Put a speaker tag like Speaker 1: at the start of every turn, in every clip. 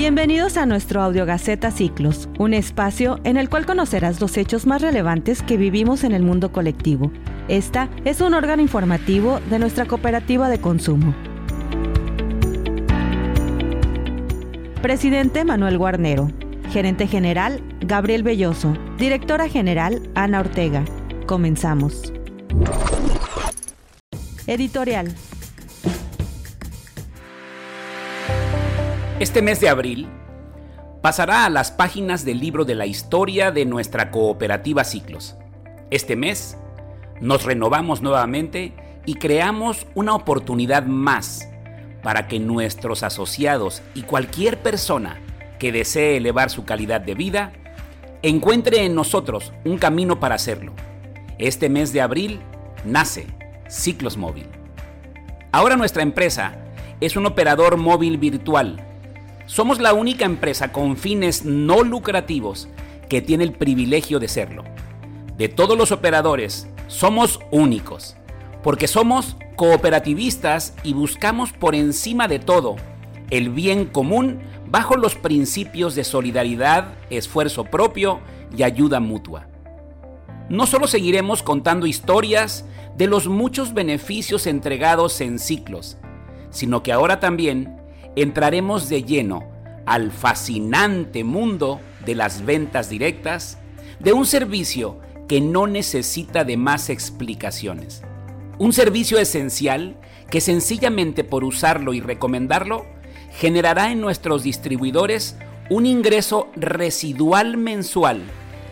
Speaker 1: Bienvenidos a nuestro Audiogaceta Ciclos, un espacio en el cual conocerás los hechos más relevantes que vivimos en el mundo colectivo. Esta es un órgano informativo de nuestra cooperativa de consumo. Presidente Manuel Guarnero. Gerente General Gabriel Belloso. Directora General Ana Ortega. Comenzamos. Editorial.
Speaker 2: Este mes de abril pasará a las páginas del libro de la historia de nuestra cooperativa Ciclos. Este mes nos renovamos nuevamente y creamos una oportunidad más para que nuestros asociados y cualquier persona que desee elevar su calidad de vida encuentre en nosotros un camino para hacerlo. Este mes de abril nace Ciclos Móvil. Ahora nuestra empresa es un operador móvil virtual somos la única empresa con fines no lucrativos que tiene el privilegio de serlo. De todos los operadores, somos únicos, porque somos cooperativistas y buscamos por encima de todo el bien común bajo los principios de solidaridad, esfuerzo propio y ayuda mutua. No solo seguiremos contando historias de los muchos beneficios entregados en ciclos, sino que ahora también entraremos de lleno al fascinante mundo de las ventas directas, de un servicio que no necesita de más explicaciones. Un servicio esencial que sencillamente por usarlo y recomendarlo generará en nuestros distribuidores un ingreso residual mensual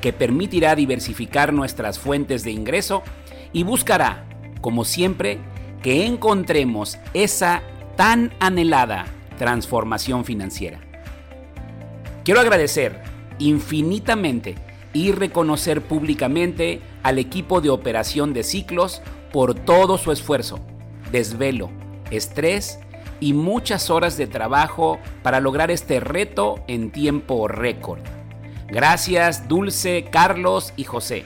Speaker 2: que permitirá diversificar nuestras fuentes de ingreso y buscará, como siempre, que encontremos esa tan anhelada transformación financiera. Quiero agradecer infinitamente y reconocer públicamente al equipo de operación de ciclos por todo su esfuerzo, desvelo, estrés y muchas horas de trabajo para lograr este reto en tiempo récord. Gracias Dulce, Carlos y José.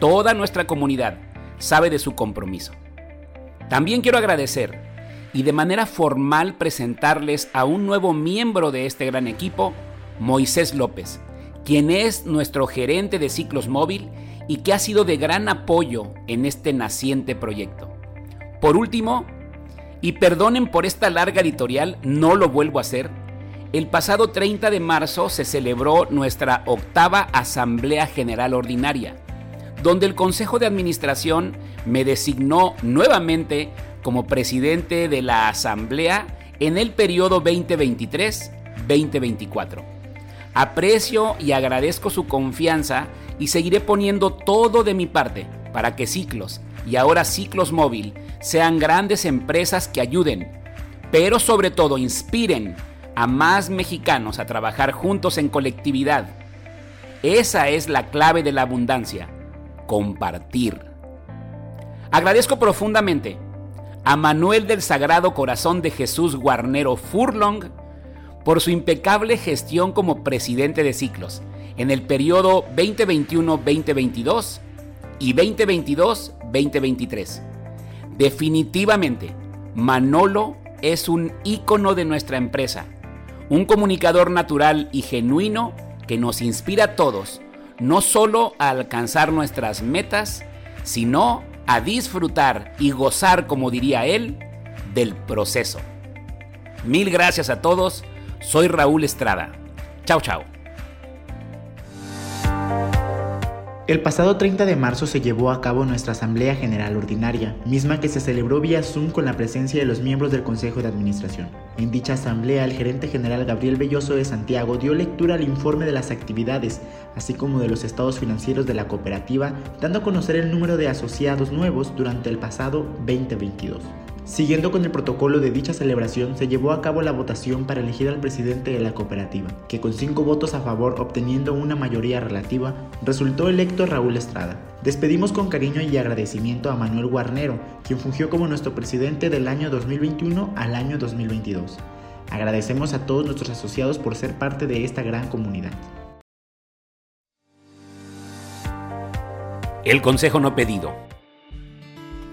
Speaker 2: Toda nuestra comunidad sabe de su compromiso. También quiero agradecer y de manera formal presentarles a un nuevo miembro de este gran equipo, Moisés López, quien es nuestro gerente de ciclos móvil y que ha sido de gran apoyo en este naciente proyecto. Por último, y perdonen por esta larga editorial, no lo vuelvo a hacer, el pasado 30 de marzo se celebró nuestra octava Asamblea General Ordinaria, donde el Consejo de Administración me designó nuevamente como presidente de la Asamblea en el periodo 2023-2024. Aprecio y agradezco su confianza y seguiré poniendo todo de mi parte para que Ciclos y ahora Ciclos Móvil sean grandes empresas que ayuden, pero sobre todo inspiren a más mexicanos a trabajar juntos en colectividad. Esa es la clave de la abundancia, compartir. Agradezco profundamente a Manuel del Sagrado Corazón de Jesús Guarnero Furlong por su impecable gestión como presidente de ciclos en el periodo 2021-2022 y 2022-2023. Definitivamente, Manolo es un ícono de nuestra empresa, un comunicador natural y genuino que nos inspira a todos, no solo a alcanzar nuestras metas, sino a disfrutar y gozar, como diría él, del proceso. Mil gracias a todos soy Raúl Estrada. Chao, chao.
Speaker 3: El pasado 30 de marzo se llevó a cabo nuestra Asamblea General Ordinaria, misma que se celebró vía Zoom con la presencia de los miembros del Consejo de Administración. En dicha asamblea, el gerente general Gabriel Belloso de Santiago dio lectura al informe de las actividades, así como de los estados financieros de la cooperativa, dando a conocer el número de asociados nuevos durante el pasado 2022. Siguiendo con el protocolo de dicha celebración, se llevó a cabo la votación para elegir al presidente de la cooperativa, que con cinco votos a favor obteniendo una mayoría relativa, resultó electo Raúl Estrada. Despedimos con cariño y agradecimiento a Manuel Guarnero, quien fungió como nuestro presidente del año 2021 al año 2022. Agradecemos a todos nuestros asociados por ser parte de esta gran comunidad.
Speaker 2: El consejo no pedido.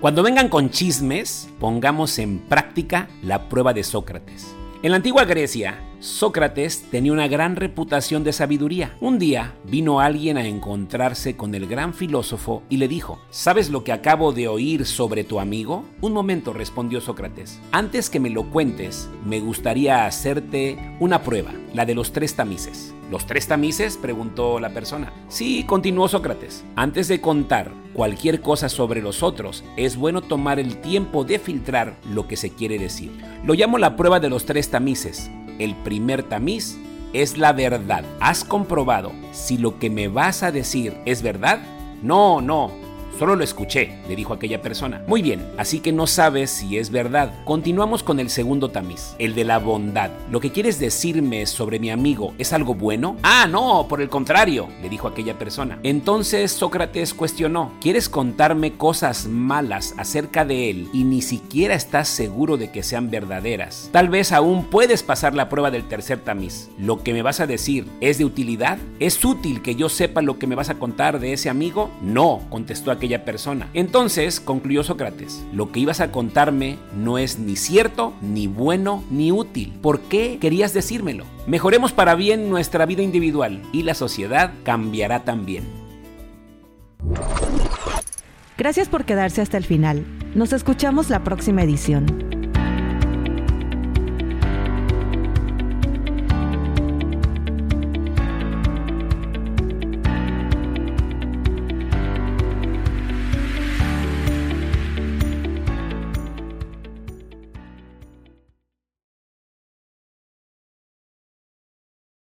Speaker 2: Cuando vengan con chismes, pongamos en práctica la prueba de Sócrates. En la antigua Grecia, Sócrates tenía una gran reputación de sabiduría. Un día vino alguien a encontrarse con el gran filósofo y le dijo, ¿sabes lo que acabo de oír sobre tu amigo? Un momento, respondió Sócrates. Antes que me lo cuentes, me gustaría hacerte una prueba, la de los tres tamices. ¿Los tres tamices? preguntó la persona. Sí, continuó Sócrates. Antes de contar cualquier cosa sobre los otros, es bueno tomar el tiempo de filtrar lo que se quiere decir. Lo llamo la prueba de los tres tamices. El primer tamiz es la verdad. ¿Has comprobado si lo que me vas a decir es verdad? No, no, Solo lo escuché, le dijo aquella persona. Muy bien, así que no sabes si es verdad. Continuamos con el segundo tamiz, el de la bondad. ¿Lo que quieres decirme sobre mi amigo es algo bueno? Ah, no, por el contrario, le dijo aquella persona. Entonces Sócrates cuestionó, ¿quieres contarme cosas malas acerca de él y ni siquiera estás seguro de que sean verdaderas? Tal vez aún puedes pasar la prueba del tercer tamiz. ¿Lo que me vas a decir es de utilidad? ¿Es útil que yo sepa lo que me vas a contar de ese amigo? No, contestó aquella persona. Entonces, concluyó Sócrates, lo que ibas a contarme no es ni cierto, ni bueno, ni útil. ¿Por qué querías decírmelo? Mejoremos para bien nuestra vida individual y la sociedad cambiará también.
Speaker 1: Gracias por quedarse hasta el final. Nos escuchamos la próxima edición.